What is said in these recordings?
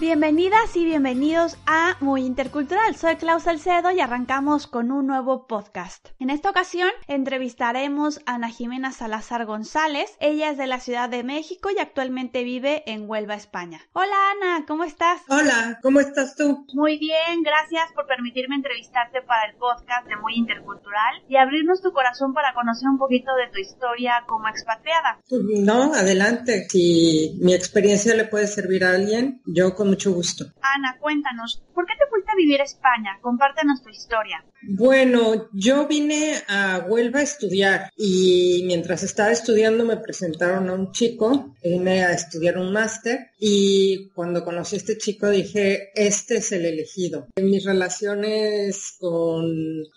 Bienvenidas y bienvenidos a Muy Intercultural. Soy Klaus Salcedo y arrancamos con un nuevo podcast. En esta ocasión entrevistaremos a Ana Jimena Salazar González. Ella es de la Ciudad de México y actualmente vive en Huelva, España. Hola Ana, ¿cómo estás? Hola, ¿cómo estás tú? Muy bien, gracias por permitirme entrevistarte para el podcast de Muy Intercultural y abrirnos tu corazón para conocer un poquito de tu historia como expatriada. No, adelante. Si mi experiencia le puede servir a alguien, yo con mucho gusto. Ana, cuéntanos, ¿por qué te fuiste a vivir a España? Compártenos tu historia. Bueno, yo vine a Huelva a estudiar y mientras estaba estudiando me presentaron a un chico, vine a estudiar un máster y cuando conocí a este chico dije, este es el elegido. Mis relaciones con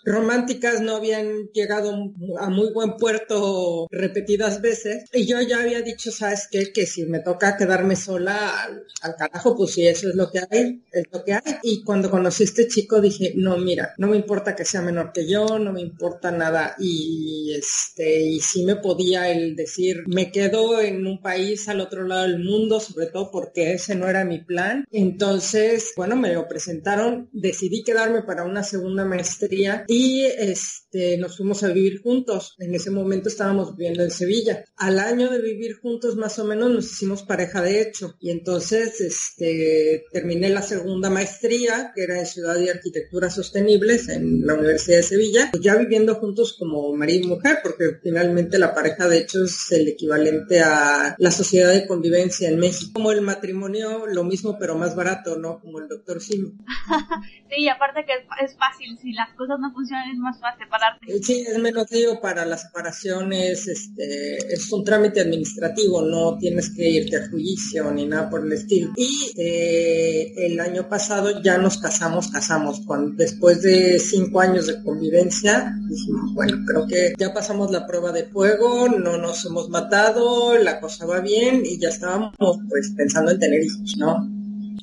románticas no habían llegado a muy buen puerto repetidas veces y yo ya había dicho, ¿sabes qué? Que si me toca quedarme sola al, carajo, pues sí, eso es lo que hay, es lo que hay. Cuando conocí a este chico dije, no, mira, no me importa que sea menor que yo, no me importa nada. Y este, y sí me podía el decir, me quedo en un país al otro lado del mundo, sobre todo porque ese no era mi plan. Entonces, bueno, me lo presentaron, decidí quedarme para una segunda maestría y este, nos fuimos a vivir juntos. En ese momento estábamos viviendo en Sevilla. Al año de vivir juntos, más o menos, nos hicimos pareja de hecho. Y entonces, este, terminé la segunda maestría, que era en Ciudad y Arquitectura Sostenibles, en la Universidad de Sevilla, pues ya viviendo juntos como marido y mujer, porque finalmente la pareja de hecho es el equivalente a la sociedad de convivencia en México. Como el matrimonio, lo mismo pero más barato, ¿no? Como el doctor Simi. sí, aparte que es, fácil, si las cosas no funcionan es más fácil separarte. Sí, es menos lío para las separaciones, este, es un trámite administrativo, no tienes que irte a juicio ni nada por el estilo. Y eh, el año pasado ya nos casamos, casamos, cuando, después de cinco años de convivencia, dijimos, bueno, creo que ya pasamos la prueba de fuego, no nos hemos matado, la cosa va bien y ya estábamos pues pensando en tener hijos, ¿no?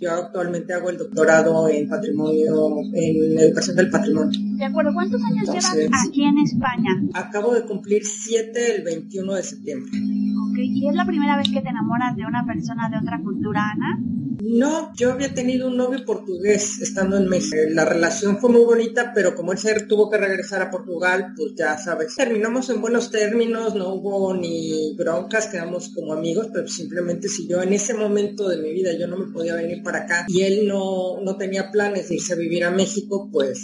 Yo actualmente hago el doctorado en patrimonio, en educación del patrimonio. De acuerdo, ¿cuántos años llevas aquí en España? Acabo de cumplir siete el 21 de septiembre. ¿Y es la primera vez que te enamoras de una persona de otra cultura, Ana? No, yo había tenido un novio portugués estando en México. La relación fue muy bonita, pero como él se tuvo que regresar a Portugal, pues ya sabes, terminamos en buenos términos, no hubo ni broncas, quedamos como amigos, pero simplemente si yo en ese momento de mi vida yo no me podía venir para acá y él no, no tenía planes de irse a vivir a México, pues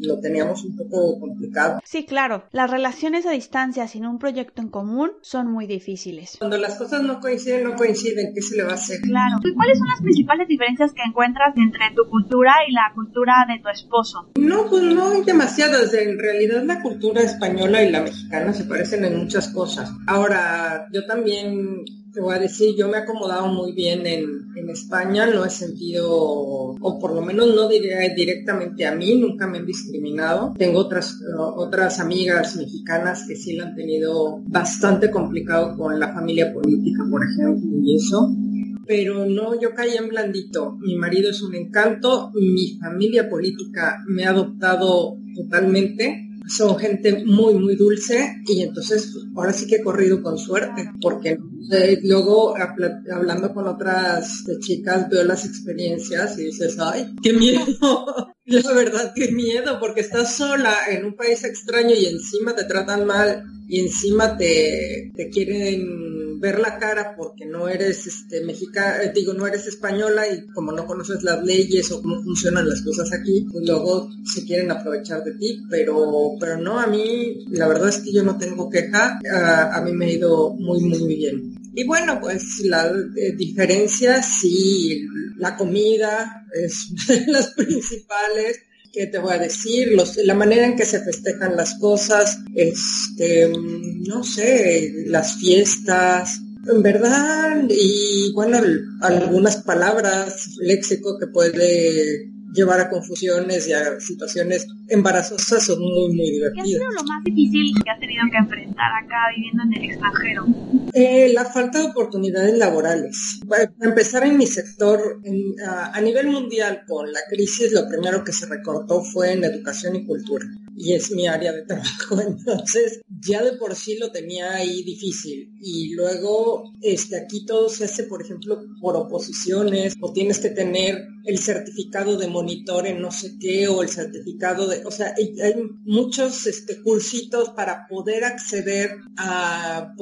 lo teníamos un poco complicado. Sí, claro, las relaciones a distancia sin un proyecto en común son muy difíciles. Cuando las cosas no coinciden, no coinciden, ¿qué se le va a hacer? Claro. ¿Y cuáles son las principales diferencias que encuentras entre tu cultura y la cultura de tu esposo? No, pues no hay demasiadas. En realidad la cultura española y la mexicana se parecen en muchas cosas. Ahora, yo también te voy a decir, yo me he acomodado muy bien en, en, España, no he sentido, o por lo menos no diré directamente a mí, nunca me han discriminado. Tengo otras, otras amigas mexicanas que sí lo han tenido bastante complicado con la familia política, por ejemplo, y eso pero no, yo caí en blandito. Mi marido es un encanto, mi familia política me ha adoptado totalmente. Son gente muy, muy dulce y entonces ahora sí que he corrido con suerte, porque eh, luego hablando con otras chicas veo las experiencias y dices, ay, qué miedo. La verdad, qué miedo, porque estás sola en un país extraño y encima te tratan mal y encima te, te quieren ver la cara porque no eres este mexicana, eh, digo, no eres española y como no conoces las leyes o cómo funcionan las cosas aquí, pues luego se quieren aprovechar de ti, pero, pero no, a mí la verdad es que yo no tengo queja, a, mí me ha ido muy, muy bien. Y bueno, pues la eh, diferencia, sí, la comida es de las principales, ¿qué te voy a decir? Los, la manera en que se festejan las cosas, este, no sé, las fiestas, en verdad, y bueno, algunas palabras, léxico que puede llevar a confusiones y a situaciones embarazosas son muy, muy divertidas. ¿Qué ha sido lo más difícil que has tenido que enfrentar acá viviendo en el extranjero? Eh, la falta de oportunidades laborales. Para empezar en mi sector, a, nivel mundial, con la crisis, lo primero que se recortó fue en educación y cultura. Y es mi área de trabajo, entonces ya de por sí lo tenía ahí difícil. Y luego, este, aquí todo se hace, por ejemplo, por oposiciones, o tienes que tener el certificado de monitor en no sé qué, o el certificado de, o sea, hay, muchos este, cursitos para poder acceder a,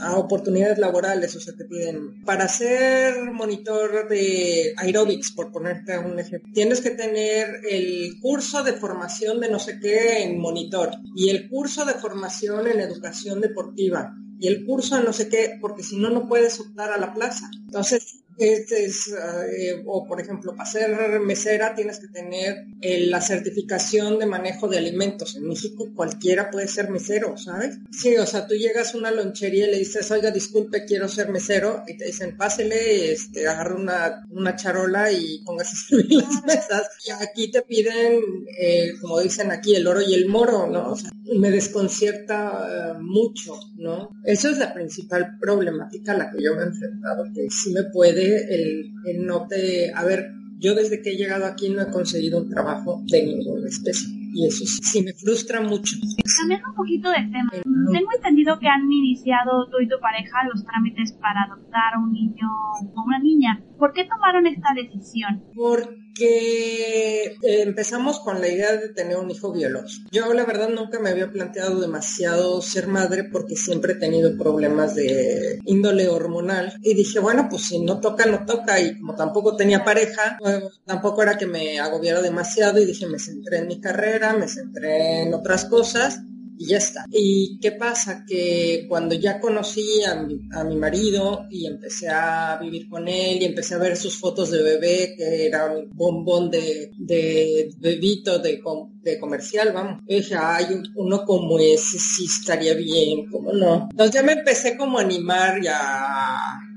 a oportunidades laborales, o sea, te piden, para ser monitor de aerobics, por ponerte un ejemplo, tienes que tener el curso de formación de no sé qué en monitor, y el curso de formación en educación deportiva, y el curso de no sé qué, porque si no, no puedes optar a la plaza. Entonces, este es, eh, o por ejemplo, para ser mesera tienes que tener eh, la certificación de manejo de alimentos. En México cualquiera puede ser mesero, ¿sabes? Sí, o sea, tú llegas a una lonchería y le dices, oiga, disculpe, quiero ser mesero, y te dicen, pásele, este, agarra una, una charola y póngase a servir las mesas. Y aquí te piden, eh, como dicen aquí, el oro y el moro, ¿no? O sea, me desconcierta mucho, ¿no? Eso es la principal problemática a la que yo me he enfrentado, que sí me puede el, no te... A ver, yo desde que he llegado aquí no he conseguido un trabajo de ninguna especie. Y eso sí me frustra mucho. Cambiando un poquito de tema, tengo entendido que han iniciado tú y tu pareja los trámites para adoptar a un niño o una niña. ¿Por qué tomaron esta decisión? Porque eh, empezamos con la idea de tener un hijo biológico. Yo la verdad nunca me había planteado demasiado ser madre porque siempre he tenido problemas de índole hormonal y dije, bueno, pues si no toca, no toca y como tampoco tenía pareja, tampoco era que me agobiara demasiado y dije, me centré en mi carrera, me centré en otras cosas y ya está. ¿Y qué pasa? Que cuando ya conocí a mi, marido y empecé a vivir con él y empecé a ver sus fotos de bebé, que era un bombón de, de bebito de, de comercial, vamos. Y dije, ay, uno como ese sí estaría bien, ¿cómo no? Entonces ya me empecé como a animar y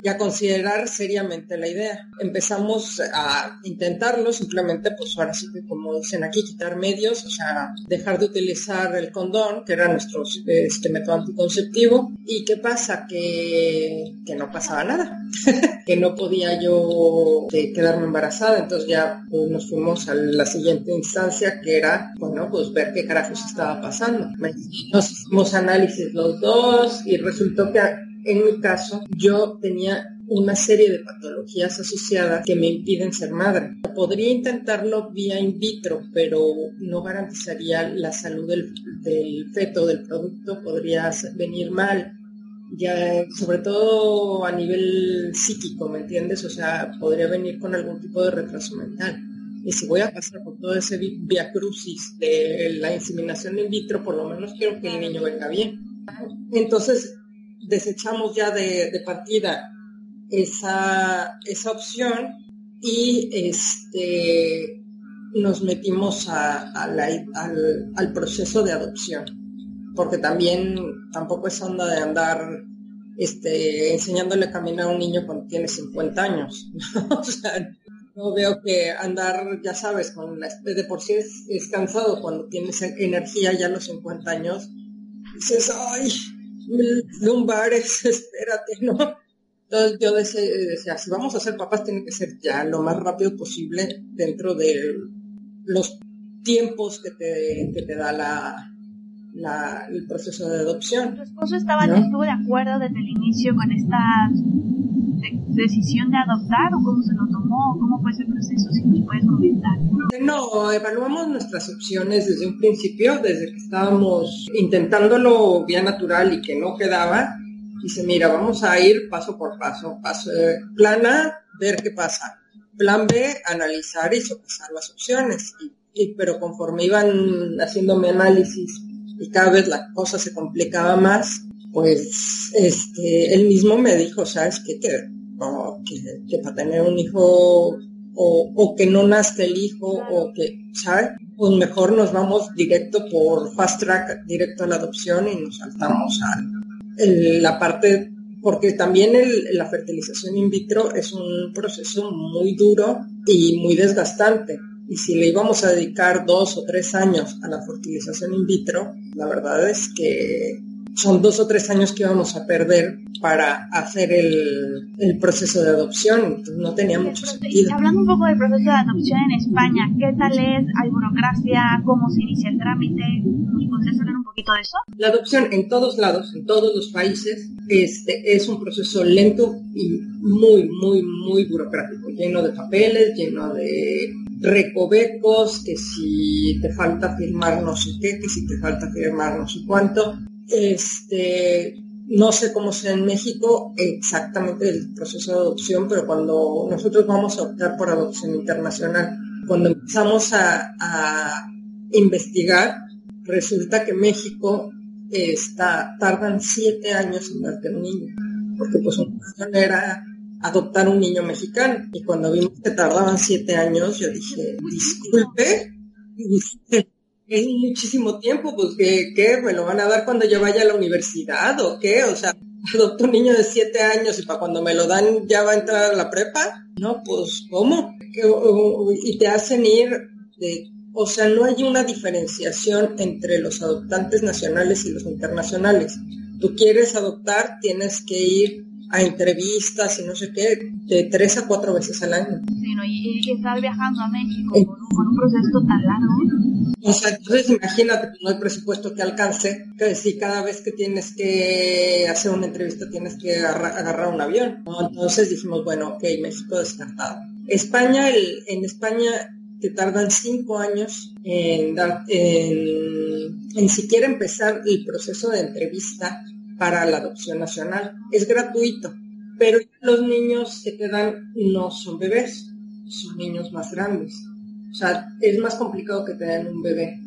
a considerar seriamente la idea. Empezamos a intentarlo, simplemente pues ahora sí que como dicen aquí, quitar medios, o sea, dejar de utilizar el condón, que era nuestro este método anticonceptivo. ¿Y qué pasa? Que, que no pasaba nada, que no podía yo eh, quedarme embarazada, entonces ya pues, nos fuimos a la siguiente instancia que era, bueno, pues ver qué carajos estaba pasando. Nos hicimos análisis los dos y resultó que en mi caso, yo tenía una serie de patologías asociadas que me impiden ser madre. Podría intentarlo vía in vitro, pero no garantizaría la salud del, feto, del producto, podría venir mal. Ya, sobre todo a nivel psíquico, ¿me entiendes? O sea, podría venir con algún tipo de retraso mental. Y si voy a pasar por todo ese via crucis de la inseminación in vitro, por lo menos quiero que el niño venga bien. Entonces, desechamos ya de, partida esa, esa opción y este, nos metimos al, proceso de adopción, porque también tampoco es onda de andar este, enseñándole a caminar a un niño cuando tiene 50 años. no veo que andar, ya sabes, con la, de por sí es, es cansado cuando tienes energía ya a los 50 años. Dices, ay, lumbares, espérate, ¿no? Entonces yo decía, si vamos a ser papás, tiene que ser ya lo más rápido posible dentro de los tiempos que te, que te da la, la, el proceso de adopción. ¿Tu esposo estaba, estuvo de acuerdo desde el inicio con decisión de adoptar o cómo se lo tomó? ¿Cómo fue ese proceso? Si nos puedes comentar. No, evaluamos nuestras opciones desde un principio, desde que estábamos intentándolo vía natural y que no quedaba. Dice, mira, vamos a ir paso por paso. paso plan A, ver qué pasa. Plan B, analizar y sopesar las opciones. Pero conforme iban haciéndome análisis y cada vez la cosa se complicaba más, pues este, él mismo me dijo, ¿sabes qué? Que, que, para tener un hijo o, que no nazca el hijo o que, ¿sabes? Pues mejor nos vamos directo por fast track, directo a la adopción y nos saltamos a la parte, porque también la fertilización in vitro es un proceso muy duro y muy desgastante. Y si le íbamos a dedicar dos o tres años a la fertilización in vitro, la verdad es que son dos o tres años que íbamos a perder para hacer el, el proceso de adopción, entonces no tenía mucho sentido. Hablando un poco del proceso de adopción en España, ¿qué tal es? ¿Hay burocracia? ¿Cómo se inicia el trámite? ¿Nos podrías hablar un poquito de eso? La adopción en todos lados, en todos los países, este, es un proceso lento y muy, muy, muy burocrático, lleno de papeles, lleno de recovecos, que si te falta firmar no sé qué, que si te falta firmar no sé cuánto. Este, no sé cómo sea en México exactamente el proceso de adopción, pero cuando nosotros vamos a optar por adopción internacional, cuando empezamos a, investigar, resulta que México está, tardan siete años en darte un niño, porque pues una cuestión era adoptar un niño mexicano, y cuando vimos que tardaban siete años, yo dije, disculpe, es muchísimo tiempo, pues ¿qué, ¿Me lo van a dar cuando yo vaya a la universidad o qué? O sea, adopto un niño de siete años y para cuando me lo dan ya va a entrar a la prepa. No, pues ¿cómo? Y te hacen ir de... O sea, no hay una diferenciación entre los adoptantes nacionales y los internacionales. Tú quieres adoptar, tienes que ir a entrevistas y no sé qué, de tres a cuatro veces al año. Sí, ¿no? y, estar viajando a México con, un, proceso tan largo. O sea, entonces imagínate, pues, no hay presupuesto que alcance, que si cada vez que tienes que hacer una entrevista tienes que agarrar, un avión. Entonces dijimos, bueno, ok, México descartado. España, el, en España te tardan cinco años en, en, en siquiera empezar el proceso de entrevista para la adopción nacional. Es gratuito, pero los niños que te dan no son bebés, son niños más grandes. O sea, es más complicado que te den un bebé.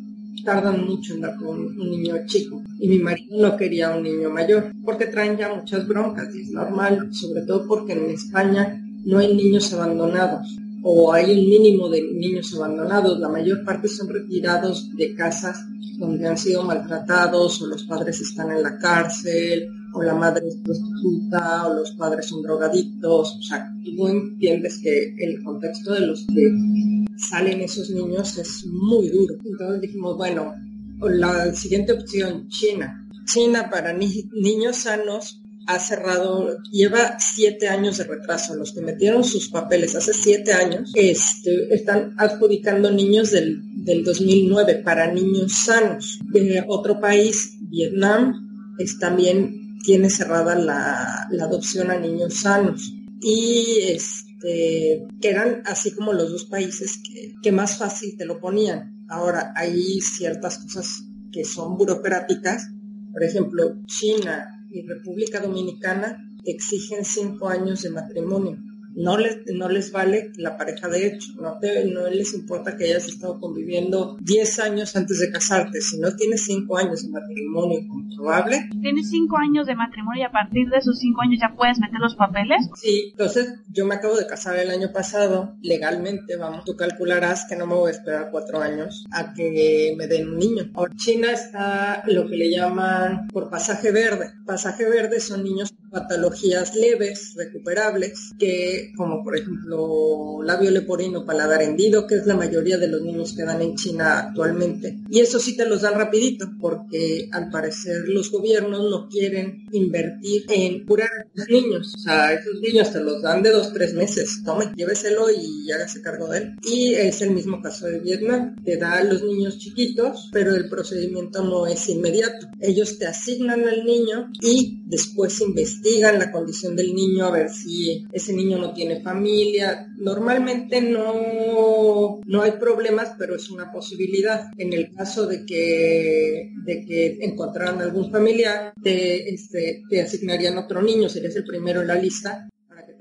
Tardan mucho en dar con un niño chico. Y mi marido no quería un niño mayor, porque traen ya muchas broncas, y es normal, sobre todo porque en España no hay niños abandonados o hay un mínimo de niños abandonados. La mayor parte son retirados de casas donde han sido maltratados o los padres están en la cárcel o la madre es prostituta o los padres son drogadictos. O sea, tú entiendes que el contexto de los que salen esos niños es muy duro. Entonces dijimos, bueno, la siguiente opción, China. China para niños sanos ha cerrado, lleva siete años de retraso. Los que metieron sus papeles hace siete años este, están adjudicando niños del, del 2009 para niños sanos. Otro país, Vietnam, también tiene cerrada la, la adopción a niños sanos. Y este, que eran así como los dos países que, que más fácil te lo ponían. Ahora, hay ciertas cosas que son burocráticas. Por ejemplo, China y República Dominicana exigen cinco años de matrimonio no les, no les vale la pareja de hecho, no, no les importa que hayas estado conviviendo 10 años antes de casarte, si no tienes 5 años de matrimonio comprobable. Tienes 5 años de matrimonio y a partir de esos 5 años ya puedes meter los papeles. Sí, entonces yo me acabo de casar el año pasado, legalmente, vamos, tú calcularás que no me voy a esperar 4 años a que me den un niño. Ahora, China está lo que le llaman por pasaje verde. Pasaje verde son niños con patologías leves, recuperables, que como por ejemplo labio leporino, paladar hendido, que es la mayoría de los niños que dan en China actualmente. Y eso sí te los dan rapidito, porque al parecer los gobiernos no quieren invertir en curar a los niños. O sea, esos niños te los dan de dos, tres meses. Tome, lléveselo y hágase cargo de él. Y es el mismo caso de Vietnam. Te da a los niños chiquitos, pero el procedimiento no es inmediato. Ellos te asignan al niño y después investigan la condición del niño a ver si ese niño no tiene familia. Normalmente no, No hay problemas, pero es una posibilidad. En el caso de que, de que encontraran algún familiar, te, este, te asignarían otro niño, serías el primero en la lista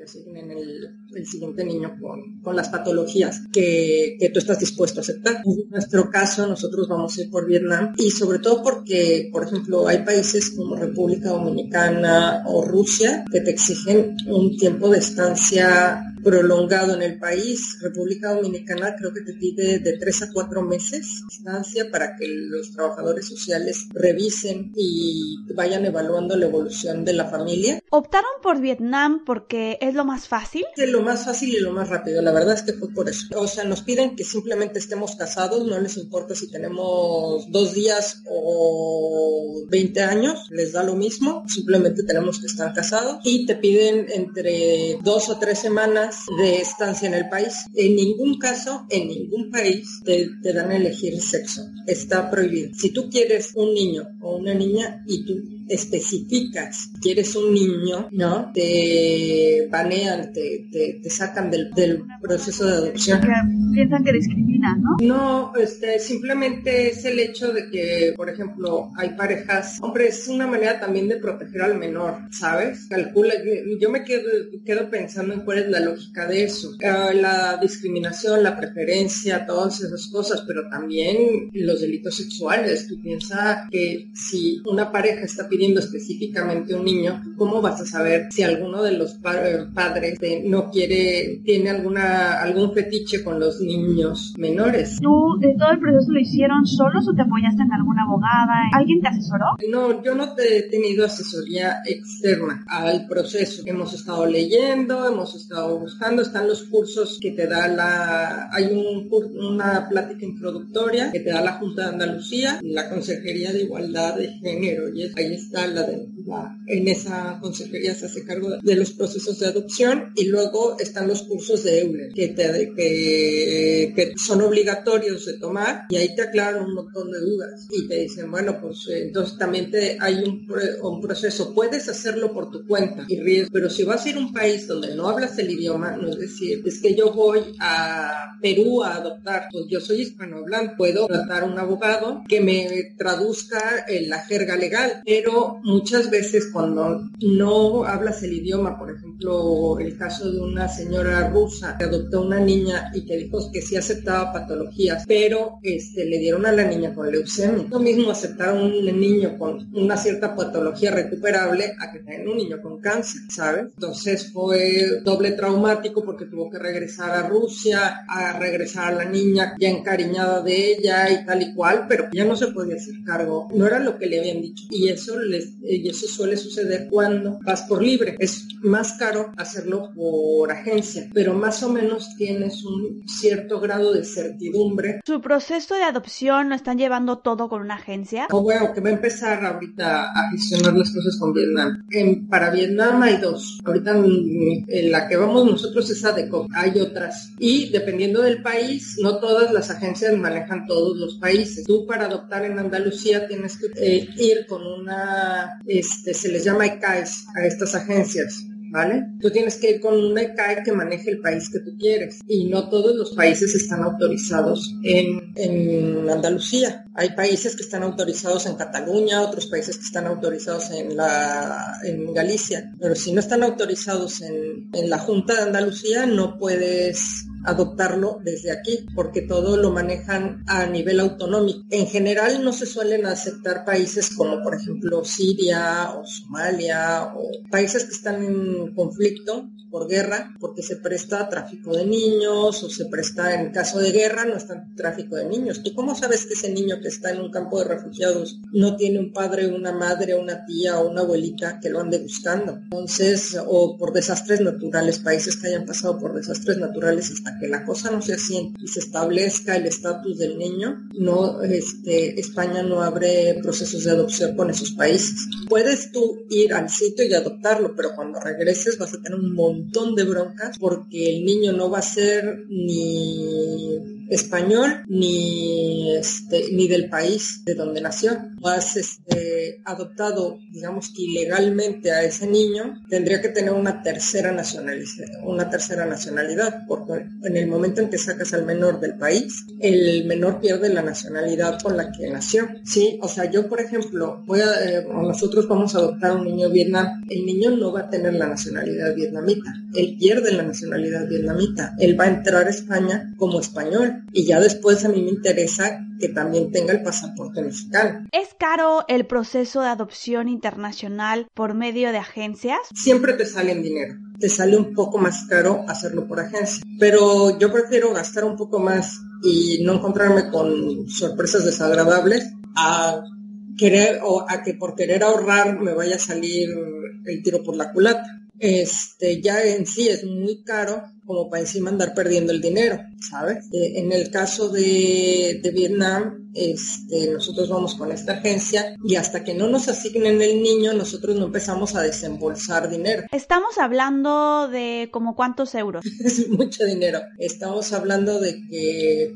asignen el, el siguiente niño con, con las patologías que, que, tú estás dispuesto a aceptar. En nuestro caso, nosotros vamos a ir por Vietnam y sobre todo porque, por ejemplo, hay países como República Dominicana o Rusia que te exigen un tiempo de estancia prolongado en el país. República Dominicana creo que te pide de tres a cuatro meses de estancia para que los trabajadores sociales revisen y vayan evaluando la evolución de la familia. ¿Optaron por Vietnam porque es lo más fácil? Es lo más fácil y lo más rápido. La verdad es que fue por eso. O sea, nos piden que simplemente estemos casados, no les importa si tenemos dos días o 20 años, les da lo mismo, simplemente tenemos que estar casados y te piden entre dos o tres semanas de estancia en el país. En ningún caso, en ningún país te, te dan a elegir sexo. Está prohibido. Si tú quieres un niño o una niña y tú especificas que eres un niño, ¿no? Te banean, te, te, te sacan del, del, proceso de adopción. Piensan que discriminan, ¿no? No, este, simplemente es el hecho de que, por ejemplo, hay parejas, hombre, es una manera también de proteger al menor, ¿sabes? Calcula, yo me quedo, quedo pensando en cuál es la lógica de eso. Uh, la discriminación, la preferencia, todas esas cosas, pero también los delitos sexuales. Tú piensas que si una pareja está pidiendo pidiendo específicamente un niño, ¿cómo vas a saber si alguno de los pa padres no quiere, tiene alguna algún fetiche con los niños menores? ¿Tú de todo el proceso lo hicieron solos o te apoyaste en alguna abogada? ¿Alguien te asesoró? No, yo no te he tenido asesoría externa al proceso. Hemos estado leyendo, hemos estado buscando, están los cursos que te da la, hay un, una plática introductoria que te da la Junta de Andalucía, la Consejería de Igualdad de Género, y ahí está la de, la, en esa consejería se hace cargo de los procesos de adopción y luego están los cursos de EULER que, te, que, que, son obligatorios de tomar y ahí te aclaran un montón de dudas y te dicen, bueno, pues entonces también te, hay un, un proceso, puedes hacerlo por tu cuenta y riesgo, pero si vas a ir a un país donde no hablas el idioma, no es decir, es que yo voy a Perú a adoptar, pues yo soy hispanohablante, puedo tratar a un abogado que me traduzca en la jerga legal, pero muchas veces cuando no hablas el idioma, por ejemplo, el caso de una señora rusa que adoptó una niña y que dijo que sí aceptaba patologías, pero este, le dieron a la niña con leucemia. Lo mismo aceptar a un niño con una cierta patología recuperable a que tenga un niño con cáncer, ¿sabes? Entonces fue doble traumático porque tuvo que regresar a Rusia, a regresar a la niña ya encariñada de ella y tal y cual, pero ya no se podía hacer cargo, no era lo que le habían dicho. Y eso y eso suele suceder cuando vas por libre. Es más caro hacerlo por agencia, pero más o menos tienes un cierto grado de certidumbre. ¿Su proceso de adopción lo están llevando todo con una agencia? O bueno, que va a empezar ahorita a gestionar las cosas con Vietnam. En, para Vietnam hay dos. Ahorita en la que vamos nosotros es ADECO. Hay otras. Y dependiendo del país, no todas las agencias manejan todos los países. Tú para adoptar en Andalucía tienes que eh, ir con una este, se les llama ECAES a estas agencias. ¿Vale? Tú tienes que ir con una ECAE que maneje el país que tú quieres y no todos los países están autorizados en, Andalucía. Hay países que están autorizados en Cataluña, otros países que están autorizados en Galicia, pero si no están autorizados en, en la Junta de Andalucía no puedes adoptarlo desde aquí, porque todo lo manejan a nivel autonómico. En general no se suelen aceptar países como por ejemplo Siria o Somalia o países que están en conflicto por guerra, porque se presta tráfico de niños o se presta en caso de guerra, no está tráfico de niños. ¿Tú cómo sabes que ese niño que está en un campo de refugiados no tiene un padre, una madre, una tía o una abuelita que lo ande buscando? Entonces, o por desastres naturales, países que hayan pasado por desastres naturales que la cosa no se asiente y se establezca el estatus del niño, no, este, España no abre procesos de adopción con esos países. Puedes tú ir al sitio y adoptarlo, pero cuando regreses vas a tener un montón de broncas porque el niño no va a ser ni español ni este, ni del país de donde nació. O has este, adoptado, digamos que ilegalmente a ese niño, tendría que tener una tercera nacionalidad, una tercera nacionalidad, porque en el momento en que sacas al menor del país, el menor pierde la nacionalidad con la que nació. Sí, o sea, yo por ejemplo, voy a, eh, nosotros vamos a adoptar a un niño Vietnam, el niño no va a tener la nacionalidad vietnamita, él pierde la nacionalidad vietnamita, él va a entrar a España como español y ya después a mí me interesa que también tenga el pasaporte mexicano. ¿Es caro el proceso de adopción internacional por medio de agencias? Siempre te sale en dinero. Te sale un poco más caro hacerlo por agencia. Pero yo prefiero gastar un poco más y no encontrarme con sorpresas desagradables a querer o a que por querer ahorrar me vaya a salir el tiro por la culata. Este ya en sí es muy caro como para encima andar perdiendo el dinero, ¿sabes? Eh, en el caso de, de Vietnam, este, nosotros vamos con esta agencia y hasta que no nos asignen el niño, nosotros no empezamos a desembolsar dinero. Estamos hablando de como cuántos euros. es mucho dinero. Estamos hablando de que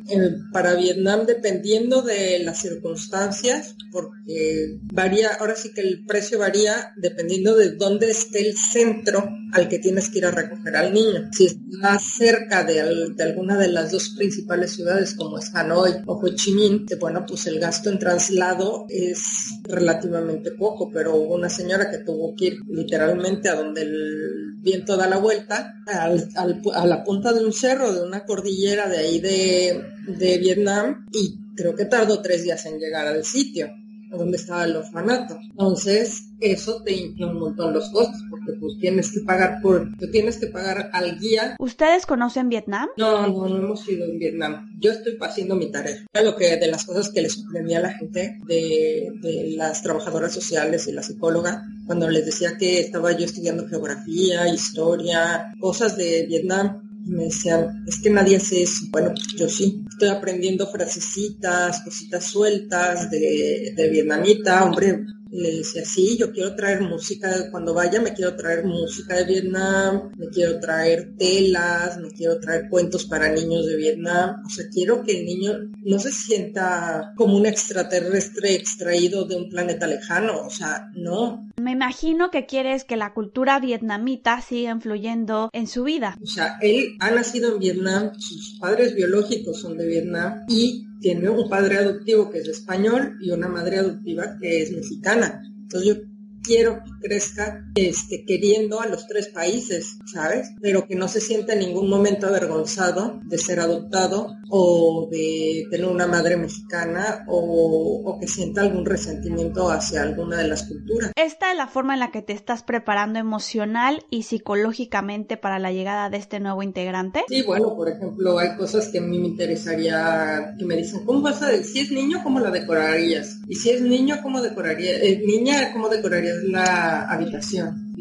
para Vietnam, dependiendo de las circunstancias, porque varía, ahora sí que el precio varía dependiendo de dónde esté el centro al que tienes que ir a recoger al niño. Si está cerca de, de alguna de las dos principales ciudades como es Hanoi o Ho Chi Minh, te bueno, pues el gasto en traslado es relativamente poco, pero hubo una señora que tuvo que ir literalmente a donde el viento da la vuelta, a la punta de un cerro, de una cordillera de ahí de, de Vietnam, y creo que tardó tres días en llegar al sitio donde estaba el orfanato. Entonces, eso te infla un montón los costos, porque pues tienes que pagar por, tú tienes que pagar al guía. ¿Ustedes conocen Vietnam? No, no, no hemos ido en Vietnam. Yo estoy haciendo mi tarea. Era lo que de las cosas que les sorprendía a la gente de, de las trabajadoras sociales y la psicóloga, cuando les decía que estaba yo estudiando geografía, historia, cosas de Vietnam, me decían, es que nadie hace eso. Bueno, yo sí. Estoy aprendiendo frasecitas, cositas sueltas de, de vietnamita. Hombre, le decía, sí, yo quiero traer música, cuando vaya me quiero traer música de Vietnam, me quiero traer telas, me quiero traer cuentos para niños de Vietnam. O sea, quiero que el niño no se sienta como un extraterrestre extraído de un planeta lejano. O sea, no. Me imagino que quieres que la cultura vietnamita siga influyendo en su vida. O sea, él ha nacido en Vietnam, sus padres biológicos son de Vietnam y tiene un padre adoptivo que es español y una madre adoptiva que es mexicana. Entonces yo quiero que crezca este, queriendo a los tres países, ¿sabes? Pero que no se sienta en ningún momento avergonzado de ser adoptado o de tener una madre mexicana o, o, que sienta algún resentimiento hacia alguna de las culturas. ¿Esta es la forma en la que te estás preparando emocional y psicológicamente para la llegada de este nuevo integrante? Sí, bueno, por ejemplo, hay cosas que a mí me interesaría, que me dicen, ¿cómo vas a, si es niño, cómo la decorarías? Y si es niño, ¿cómo decorarías? Eh, niña, ¿cómo decorarías la habitación?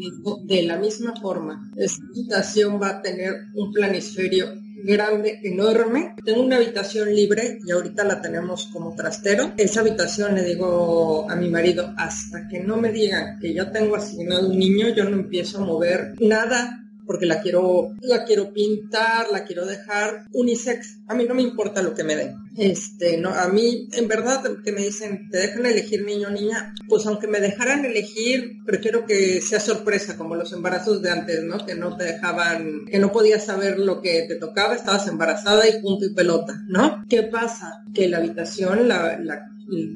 De la misma forma, esta habitación va a tener un planisferio grande, enorme. Tengo una habitación libre y ahorita la tenemos como trastero. Esa habitación le digo a mi marido, hasta que no me digan que ya tengo asignado un niño, yo no empiezo a mover nada porque la quiero, la quiero pintar, la quiero dejar unisex. A mí no me importa lo que me den. Este, no, a mí, en verdad, que me dicen, te dejan elegir niño o niña, pues aunque me dejaran elegir, prefiero que sea sorpresa, como los embarazos de antes, ¿no? Que no te dejaban, que no podías saber lo que te tocaba, estabas embarazada y punto y pelota, ¿no? ¿Qué pasa? Que la habitación, la, la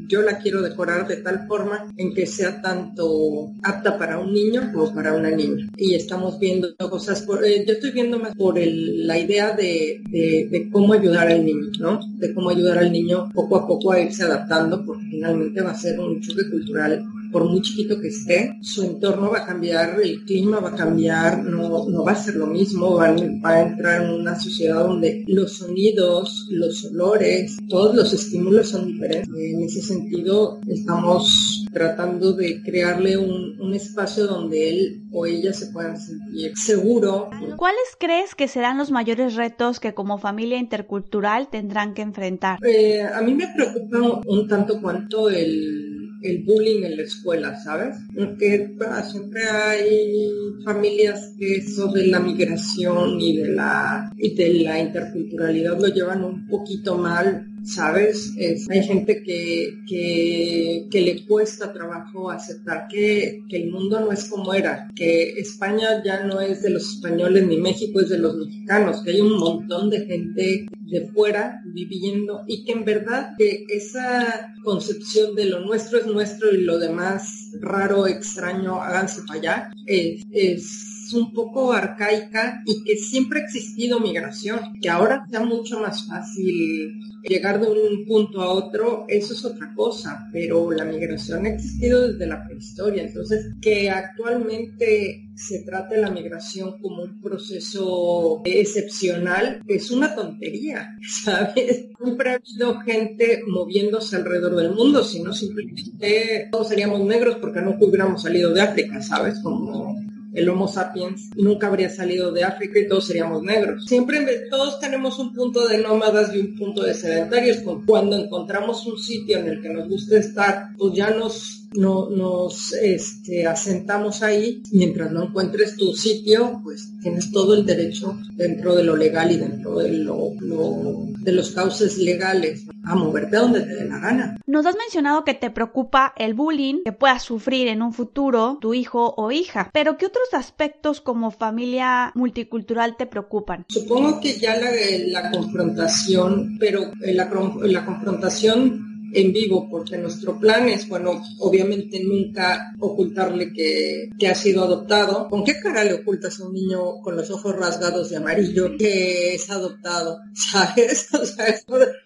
yo la quiero decorar de tal forma en que sea tanto apta para un niño como para una niña. Y estamos viendo cosas, por, eh, yo estoy viendo más por el, la idea de, de, de, cómo ayudar al niño, ¿no? De cómo ayudar al niño poco a poco a irse adaptando, porque finalmente va a ser un choque cultural por muy chiquito que esté, su entorno va a cambiar, el clima va a cambiar, no, no va a ser lo mismo, va, va, a entrar en una sociedad donde los sonidos, los olores, todos los estímulos son diferentes. En ese sentido, estamos tratando de crearle un, un espacio donde él o ella se puedan sentir seguro. ¿Cuáles crees que serán los mayores retos que como familia intercultural tendrán que enfrentar? Eh, a mí me preocupa un tanto cuanto el el bullying en la escuela, ¿sabes? Porque siempre hay familias que eso de la migración y de la, y de la interculturalidad lo llevan un poquito mal ¿sabes? hay gente que, que, que, le cuesta trabajo aceptar que, que el mundo no es como era, que España ya no es de los españoles ni México es de los mexicanos, que hay un montón de gente de fuera viviendo y que en verdad que esa concepción de lo nuestro es nuestro y lo demás raro, extraño, háganse para allá, es, es un poco arcaica y que siempre ha existido migración, que ahora sea mucho más fácil llegar de un punto a otro, eso es otra cosa, pero la migración ha existido desde la prehistoria, entonces que actualmente se trate la migración como un proceso excepcional es una tontería, ¿sabes? Siempre ha habido gente moviéndose alrededor del mundo, si no simplemente todos seríamos negros porque no hubiéramos salido de África, ¿sabes? Como el Homo sapiens nunca habría salido de África y todos seríamos negros. Siempre todos tenemos un punto de nómadas y un punto de sedentarios. Cuando encontramos un sitio en el que nos gusta estar, pues ya nos no, nos este, asentamos ahí. Mientras no encuentres tu sitio, pues tienes todo el derecho dentro de lo legal y dentro de, lo, de los cauces legales a moverte a donde te dé la gana. Nos has mencionado que te preocupa el bullying que puedas sufrir en un futuro tu hijo o hija, pero ¿qué otros aspectos como familia multicultural te preocupan? Supongo que ya la, la confrontación, pero la, la confrontación en vivo, porque nuestro plan es, bueno, obviamente nunca ocultarle que, que, ha sido adoptado. ¿Con qué cara le ocultas a un niño con los ojos rasgados de amarillo que es adoptado? ¿Sabes? O sea,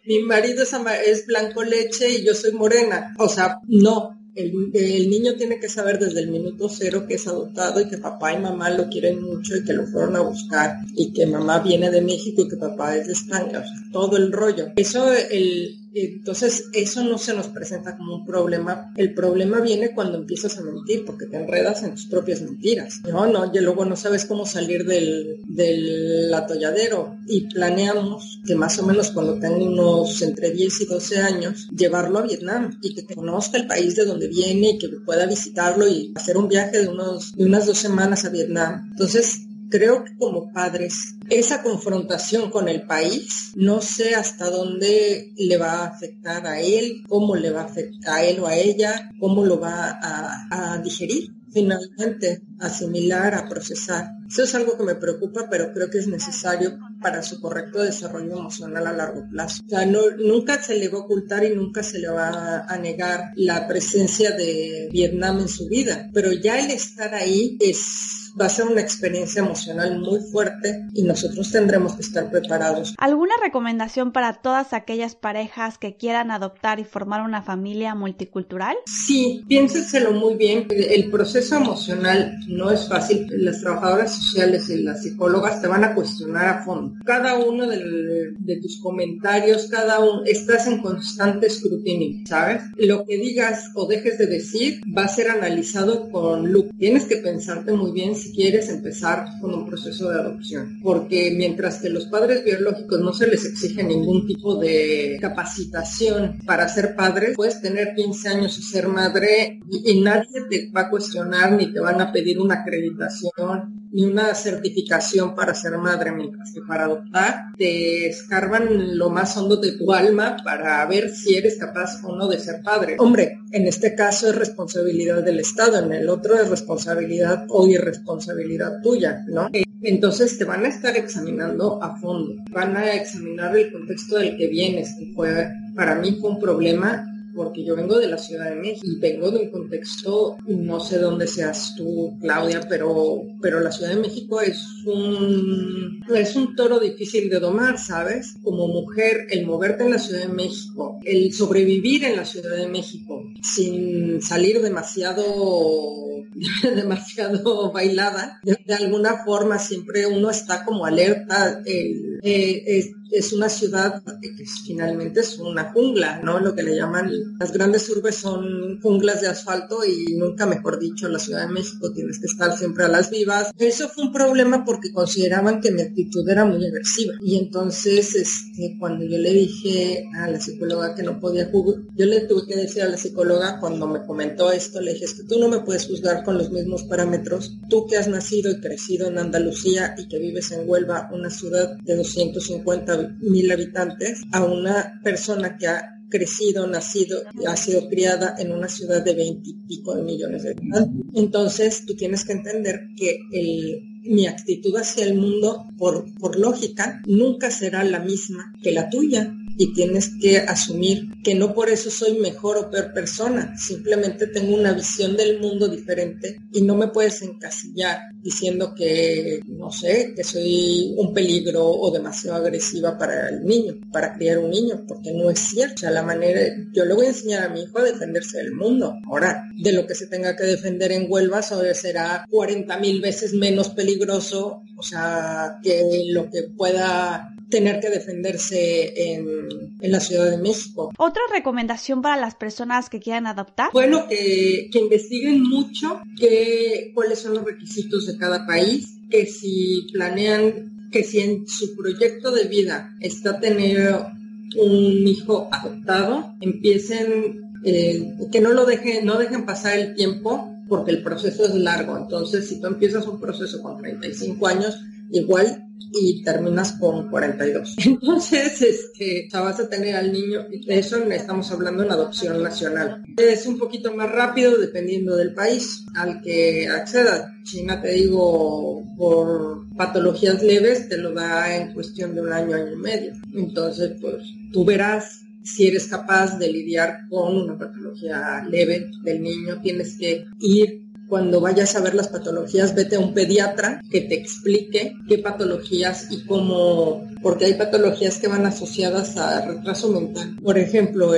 mi marido es, es blanco leche y yo soy morena. O sea, no, el, el, niño tiene que saber desde el minuto cero que es adoptado y que papá y mamá lo quieren mucho y que lo fueron a buscar y que mamá viene de México y que papá es de España, o sea, todo el rollo. Eso el, entonces, eso no se nos presenta como un problema. El problema viene cuando empiezas a mentir, porque te enredas en tus propias mentiras. No, no, y luego no sabes cómo salir del, del atolladero. Y planeamos que más o menos cuando tenga unos entre 10 y 12 años, llevarlo a Vietnam y que conozca el país de donde viene y que pueda visitarlo y hacer un viaje de, unos, de unas dos semanas a Vietnam. Entonces, creo que como padres esa confrontación con el país, no sé hasta dónde le va a afectar a él, cómo le va a afectar a él o a ella, cómo lo va a, digerir finalmente asimilar, a procesar. Eso es algo que me preocupa, pero creo que es necesario para su correcto desarrollo emocional a largo plazo. O sea, no, nunca se le va a ocultar y nunca se le va a negar la presencia de Vietnam en su vida, pero ya el estar ahí es va a ser una experiencia emocional muy fuerte y nosotros tendremos que estar preparados. ¿Alguna recomendación para todas aquellas parejas que quieran adoptar y formar una familia multicultural? Sí, piénsenselo muy bien. El proceso emocional no es fácil. Las trabajadoras sociales y las psicólogas te van a cuestionar a fondo. Cada uno de, tus comentarios, cada uno, estás en constante escrutinio, ¿sabes? Lo que digas o dejes de decir va a ser analizado con luz. Tienes que pensarte muy bien si quieres empezar con un proceso de adopción. Porque mientras que los padres biológicos no se les exige ningún tipo de capacitación para ser padres, puedes tener 15 años y ser madre y, nadie te va a cuestionar ni te van a pedir una acreditación ni una certificación para ser madre, mientras que para adoptar te escarban lo más hondo de tu alma para ver si eres capaz o no de ser padre. Hombre, en este caso es responsabilidad del Estado, en el otro es responsabilidad o irresponsabilidad tuya, ¿no? Entonces te van a estar examinando a fondo, van a examinar el contexto del que vienes, que fue, para mí fue un problema porque yo vengo de la Ciudad de México y vengo de un contexto, no sé dónde seas tú, Claudia, pero, pero la Ciudad de México es un, es un toro difícil de domar, ¿sabes? Como mujer, el moverte en la Ciudad de México, el sobrevivir en la Ciudad de México sin salir demasiado demasiado bailada. De, alguna forma siempre uno está como alerta. Eh, es una ciudad que finalmente es una jungla, ¿no? Lo que le llaman las grandes urbes son junglas de asfalto y nunca mejor dicho, la Ciudad de México tienes que estar siempre a las vivas. Eso fue un problema porque consideraban que mi actitud era muy agresiva. Y entonces, este, cuando yo le dije a la psicóloga que no podía juzgar, yo le tuve que decir a la psicóloga cuando me comentó esto, le dije, es que tú no me puedes juzgar con los mismos parámetros. Tú que has nacido y crecido en Andalucía y que vives en Huelva, una ciudad de 250 mil habitantes a una persona que ha crecido, nacido, ha sido criada en una ciudad de veintipico de millones de habitantes. Entonces, tú tienes que entender que mi actitud hacia el mundo, por, por lógica, nunca será la misma que la tuya y tienes que asumir que no por eso soy mejor o peor persona, simplemente tengo una visión del mundo diferente y no me puedes encasillar diciendo que, no sé, que soy un peligro o demasiado agresiva para el niño, para criar un niño, porque no es cierto. O sea, la manera, yo le voy a enseñar a mi hijo a defenderse del mundo. Ahora, de lo que se tenga que defender en Huelva, será 40 mil veces menos peligroso, o sea, que lo que pueda tener que defenderse en, en, la Ciudad de México. ¿Otra recomendación para las personas que quieran adoptar? Bueno, que, que investiguen mucho que, cuáles son los requisitos de cada país, que si planean, que si en su proyecto de vida está tener un hijo adoptado, empiecen, eh, que no lo dejen, no dejen pasar el tiempo porque el proceso es largo. Entonces, si tú empiezas un proceso con 35 años, igual y terminas con 42. Entonces, este, o vas a tener al niño, de eso estamos hablando en adopción nacional. Es un poquito más rápido dependiendo del país al que acceda. China, te digo, por patologías leves te lo da en cuestión de un año, año y medio. Entonces, pues tú verás si eres capaz de lidiar con una patología leve del niño, tienes que ir cuando vayas a ver las patologías, vete a un pediatra que te explique qué patologías y cómo, porque hay patologías que van asociadas a retraso mental. Por ejemplo,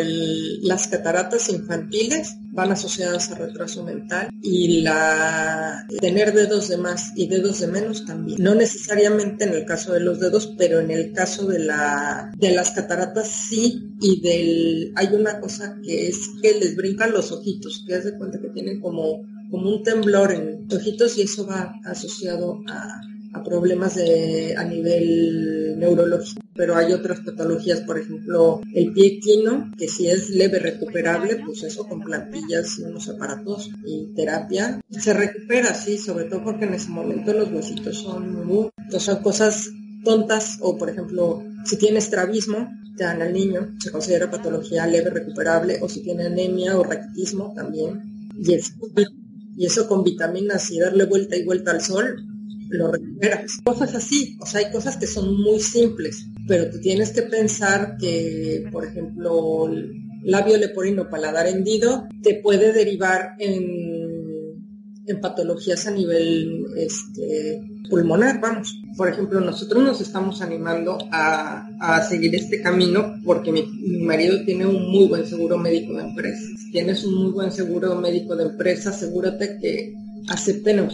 las cataratas infantiles van asociadas a retraso mental y la tener dedos de más y dedos de menos también. No necesariamente en el caso de los dedos, pero en el caso de la de las cataratas sí y del hay una cosa que es que les brincan los ojitos, que haz de cuenta que tienen como como un temblor en los ojitos y eso va asociado a, problemas de, a nivel neurológico. Pero hay otras patologías, por ejemplo, el pie equino, que si es leve recuperable, pues eso con plantillas y unos aparatos y terapia, se recupera, sí, sobre todo porque en ese momento los huesitos son muy, son cosas tontas o por ejemplo si tiene estrabismo te dan al niño se considera patología leve recuperable o si tiene anemia o raquitismo también y es y eso con vitaminas y darle vuelta y vuelta al sol, lo recuperas. Cosas así, o sea, hay cosas que son muy simples, pero tú tienes que pensar que, por ejemplo, labio leporino paladar hendido te puede derivar en, en patologías a nivel este, pulmonar, vamos. Por ejemplo, nosotros nos estamos animando a, seguir este camino porque mi, marido tiene un muy buen seguro médico de empresa. Si tienes un muy buen seguro médico de empresa, asegúrate que acepten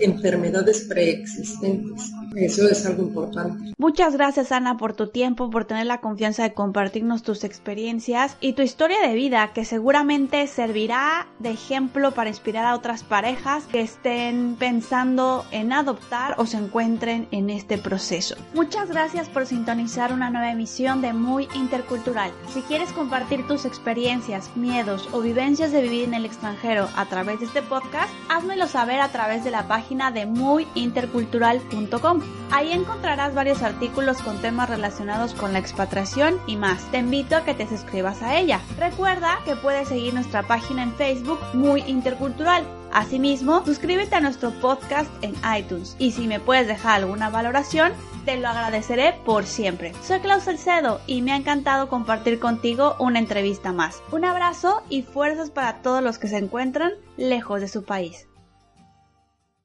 enfermedades preexistentes. Eso es algo importante. Muchas gracias Ana por tu tiempo, por tener la confianza de compartirnos tus experiencias y tu historia de vida que seguramente servirá de ejemplo para inspirar a otras parejas que estén pensando en adoptar o se encuentren en este proceso. Muchas gracias por sintonizar una nueva emisión de Muy Intercultural. Si quieres compartir tus experiencias, miedos o vivencias de vivir en el extranjero a través de este podcast, házmelo saber a través de la página de muyintercultural.com. Ahí encontrarás varios artículos con temas relacionados con la expatriación y más. Te invito a que te suscribas a ella. Recuerda que puedes seguir nuestra página en Facebook Muy Intercultural. Asimismo, suscríbete a nuestro podcast en iTunes y si me puedes dejar alguna valoración, te lo agradeceré por siempre. Soy Klaus Salcedo y me ha encantado compartir contigo una entrevista más. Un abrazo y fuerzas para todos los que se encuentran lejos de su país.